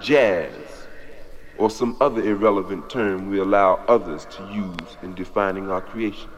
jazz or some other irrelevant term we allow others to use in defining our creation.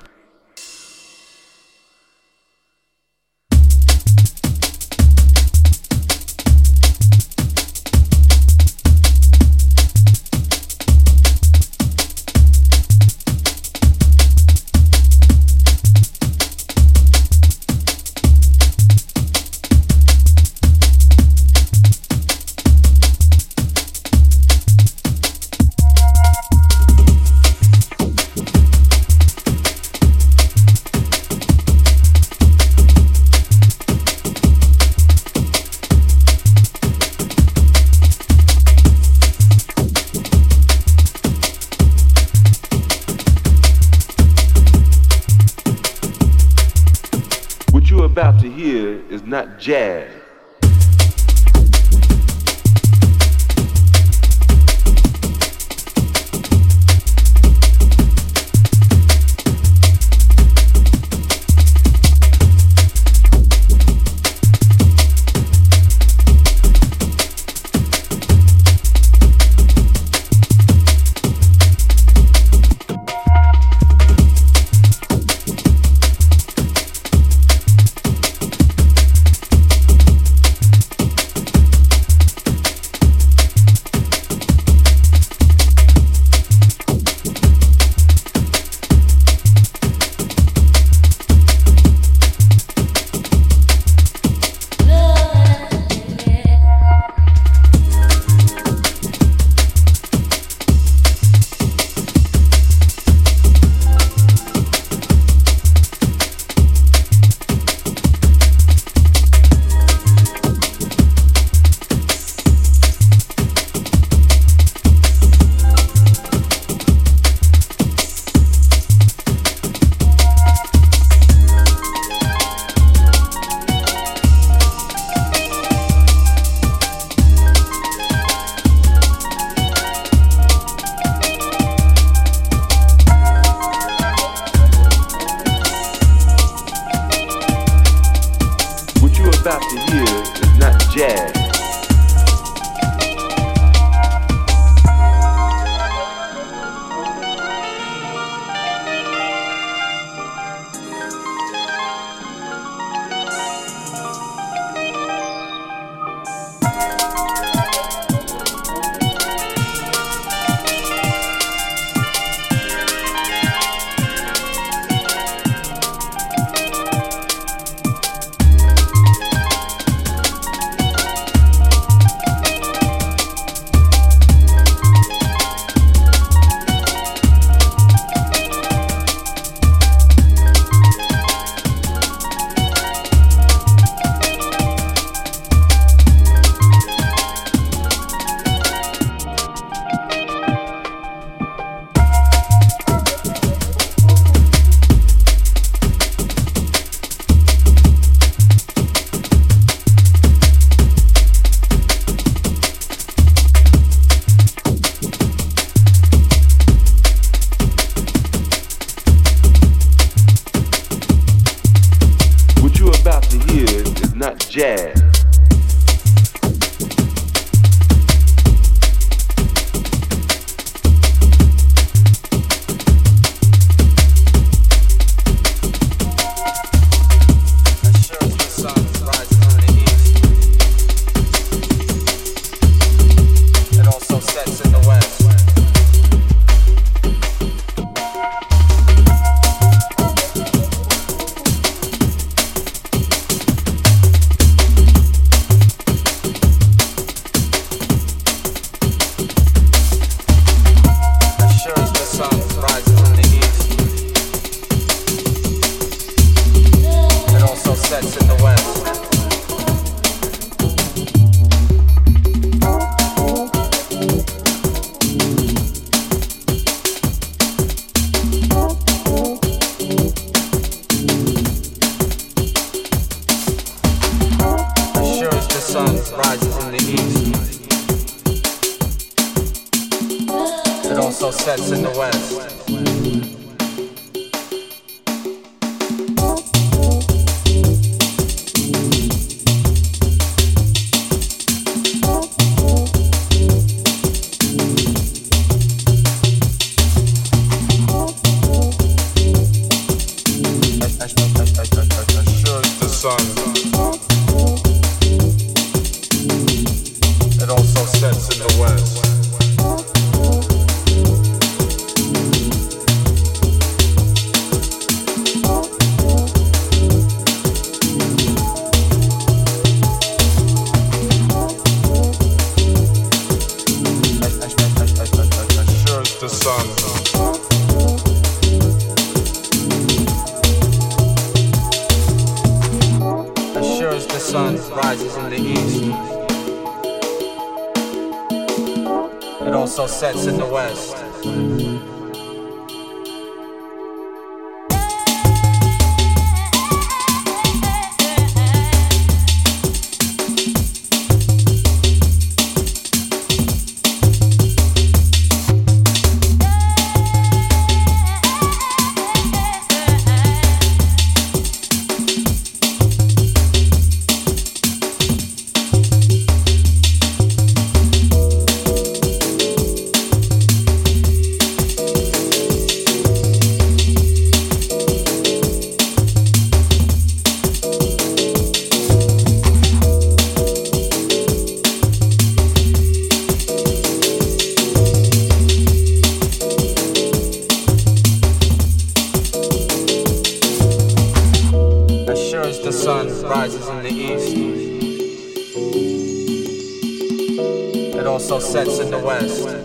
in the West.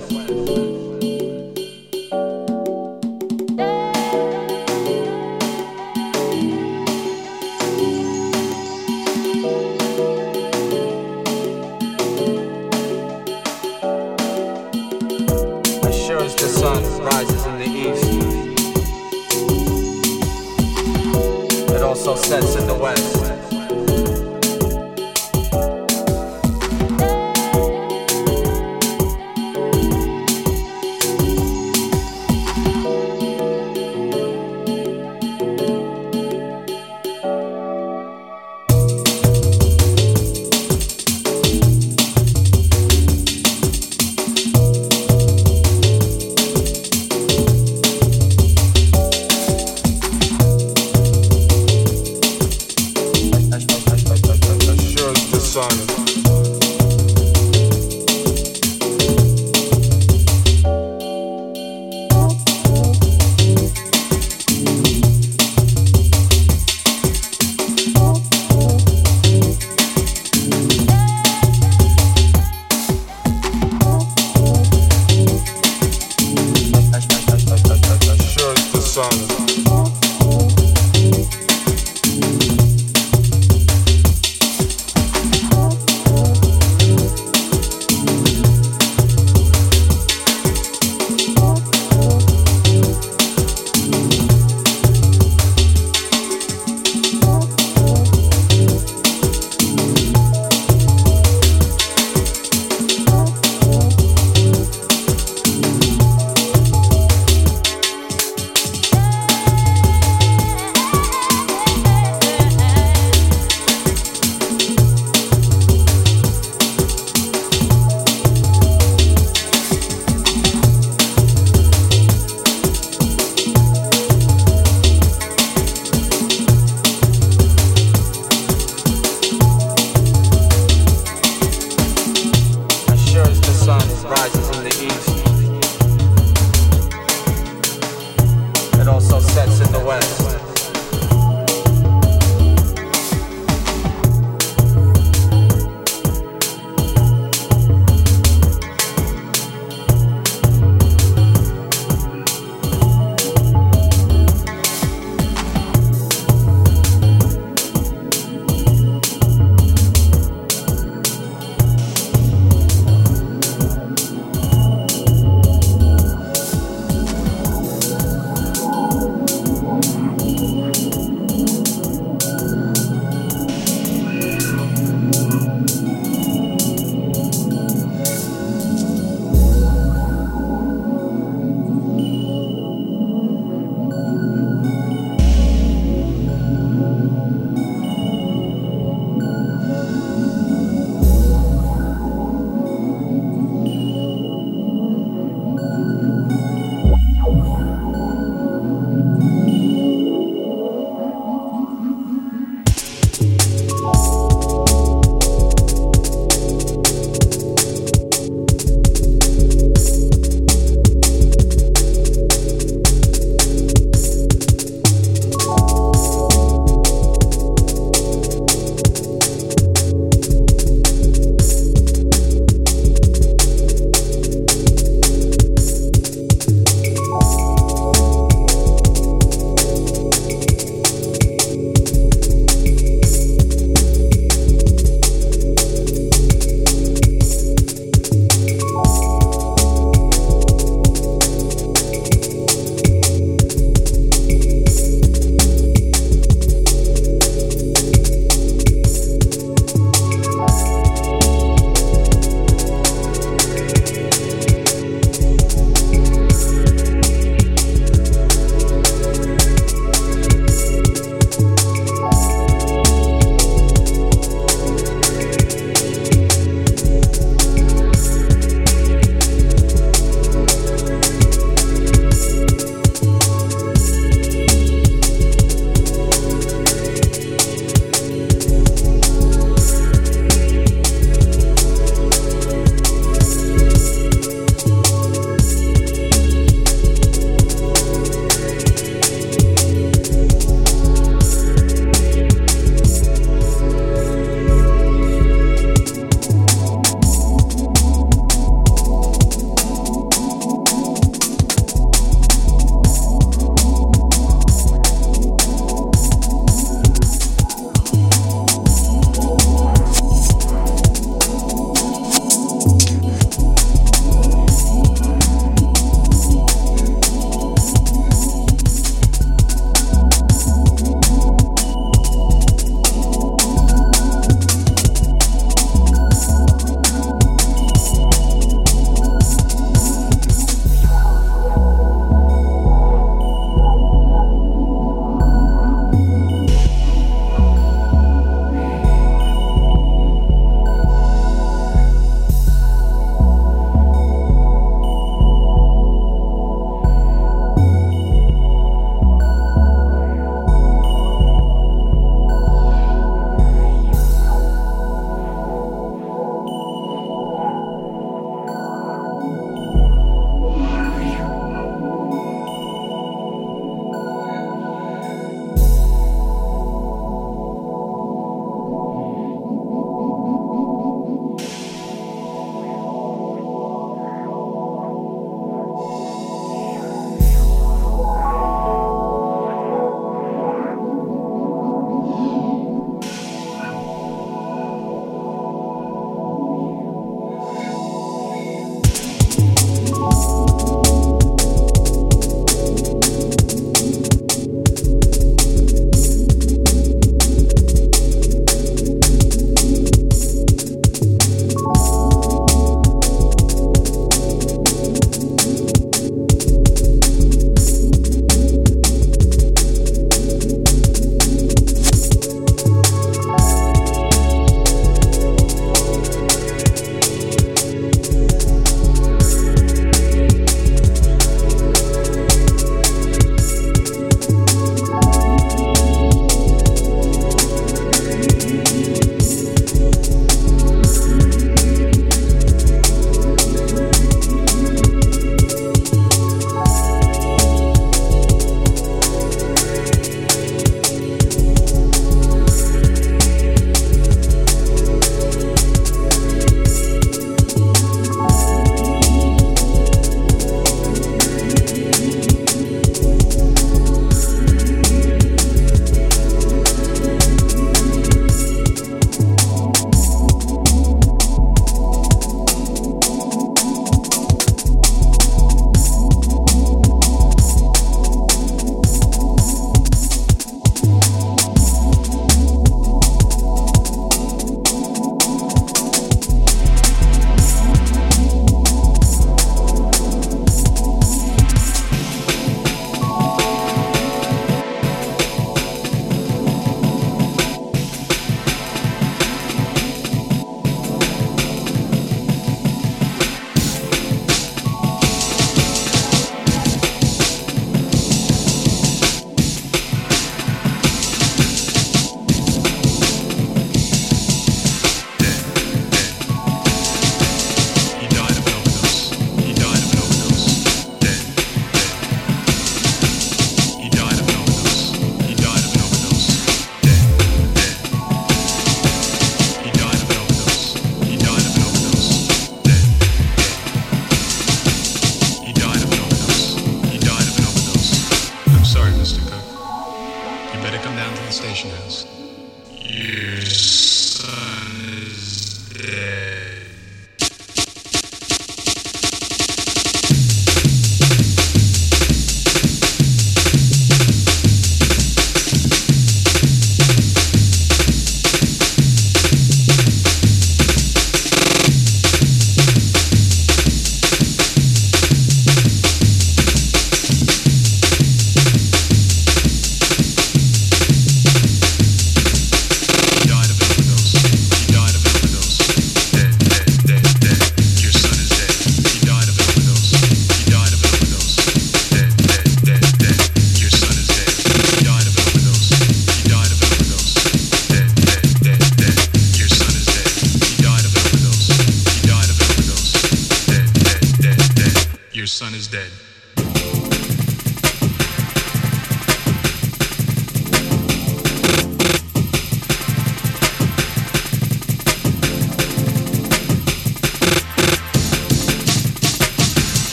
It also sets in the west.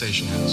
Station house.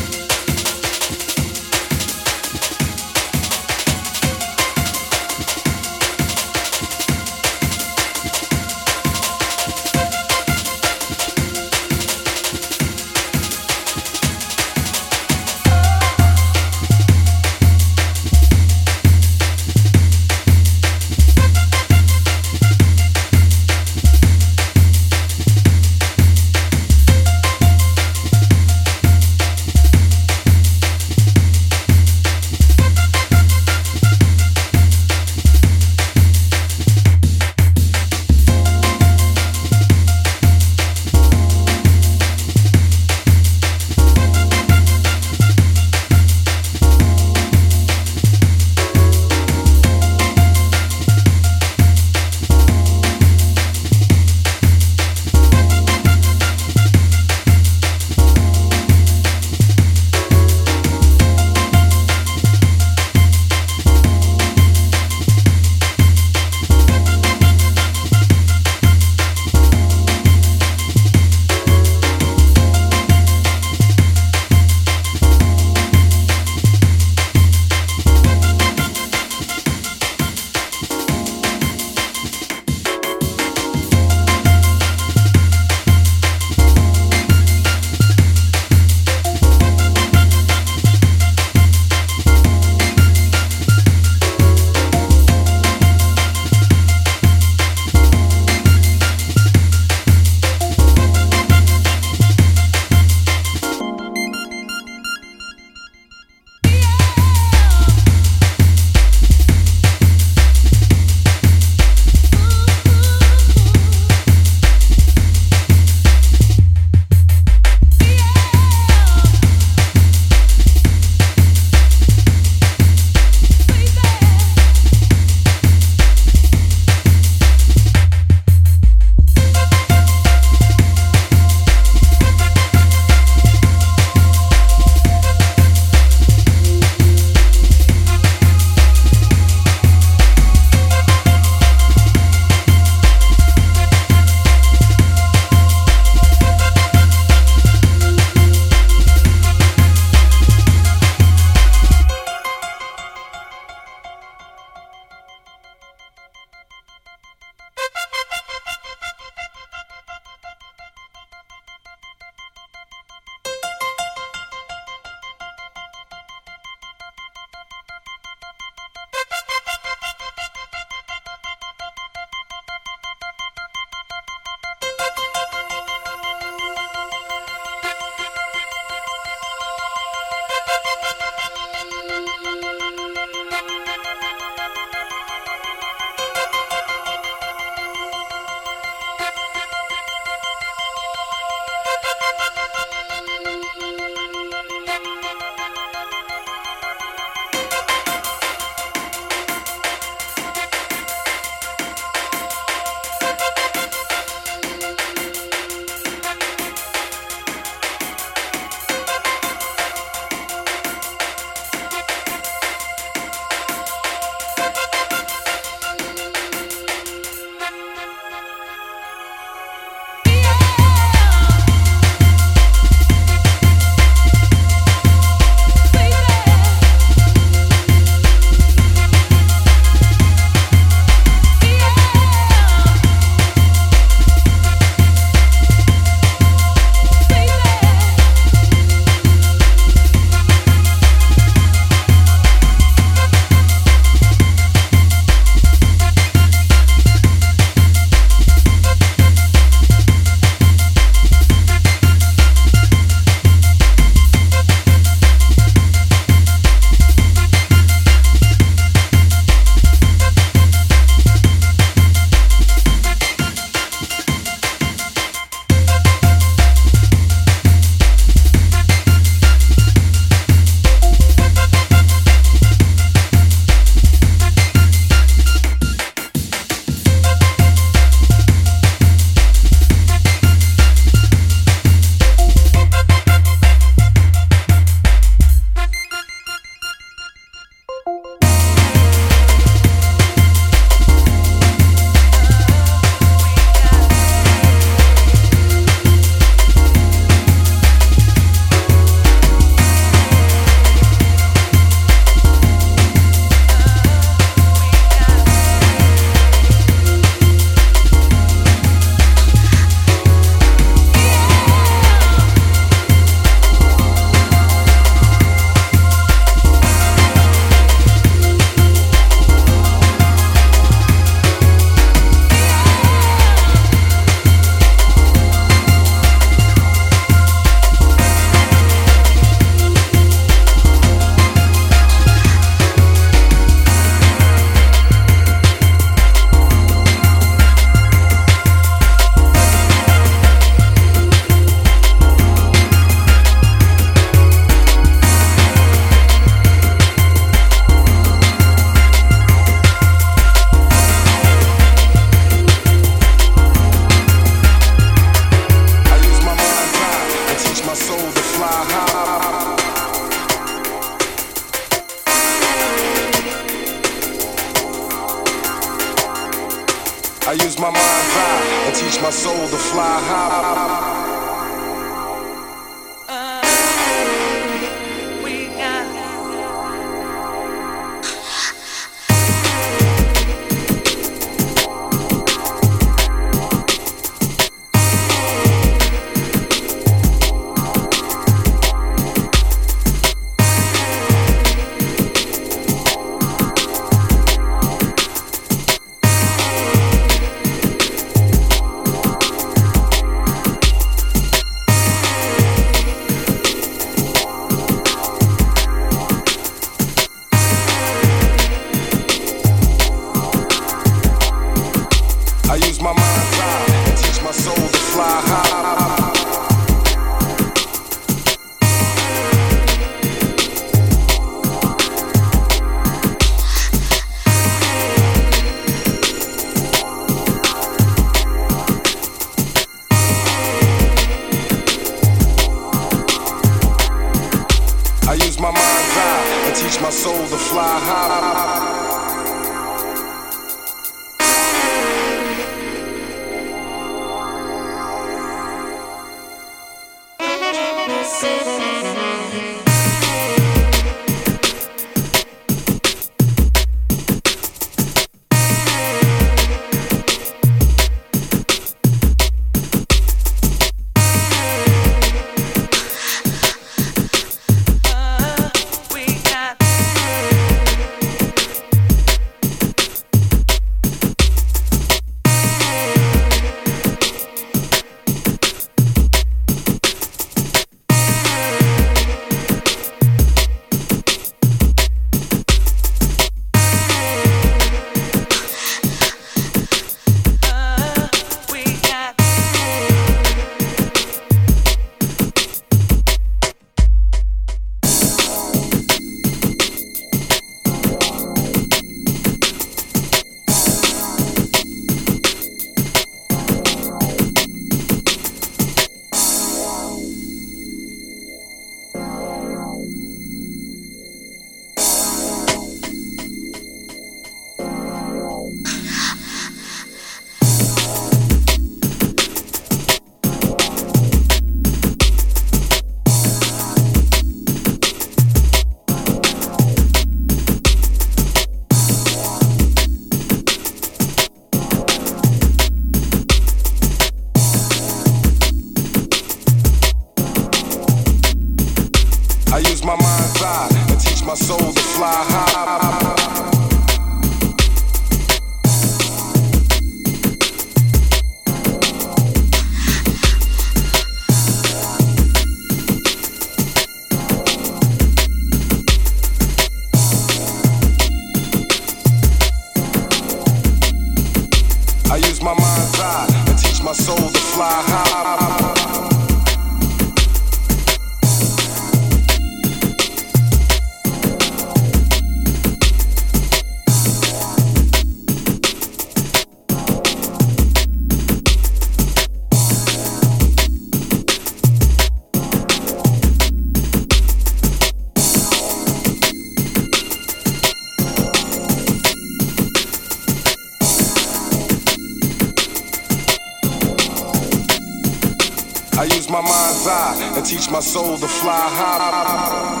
Teach my soul to fly high.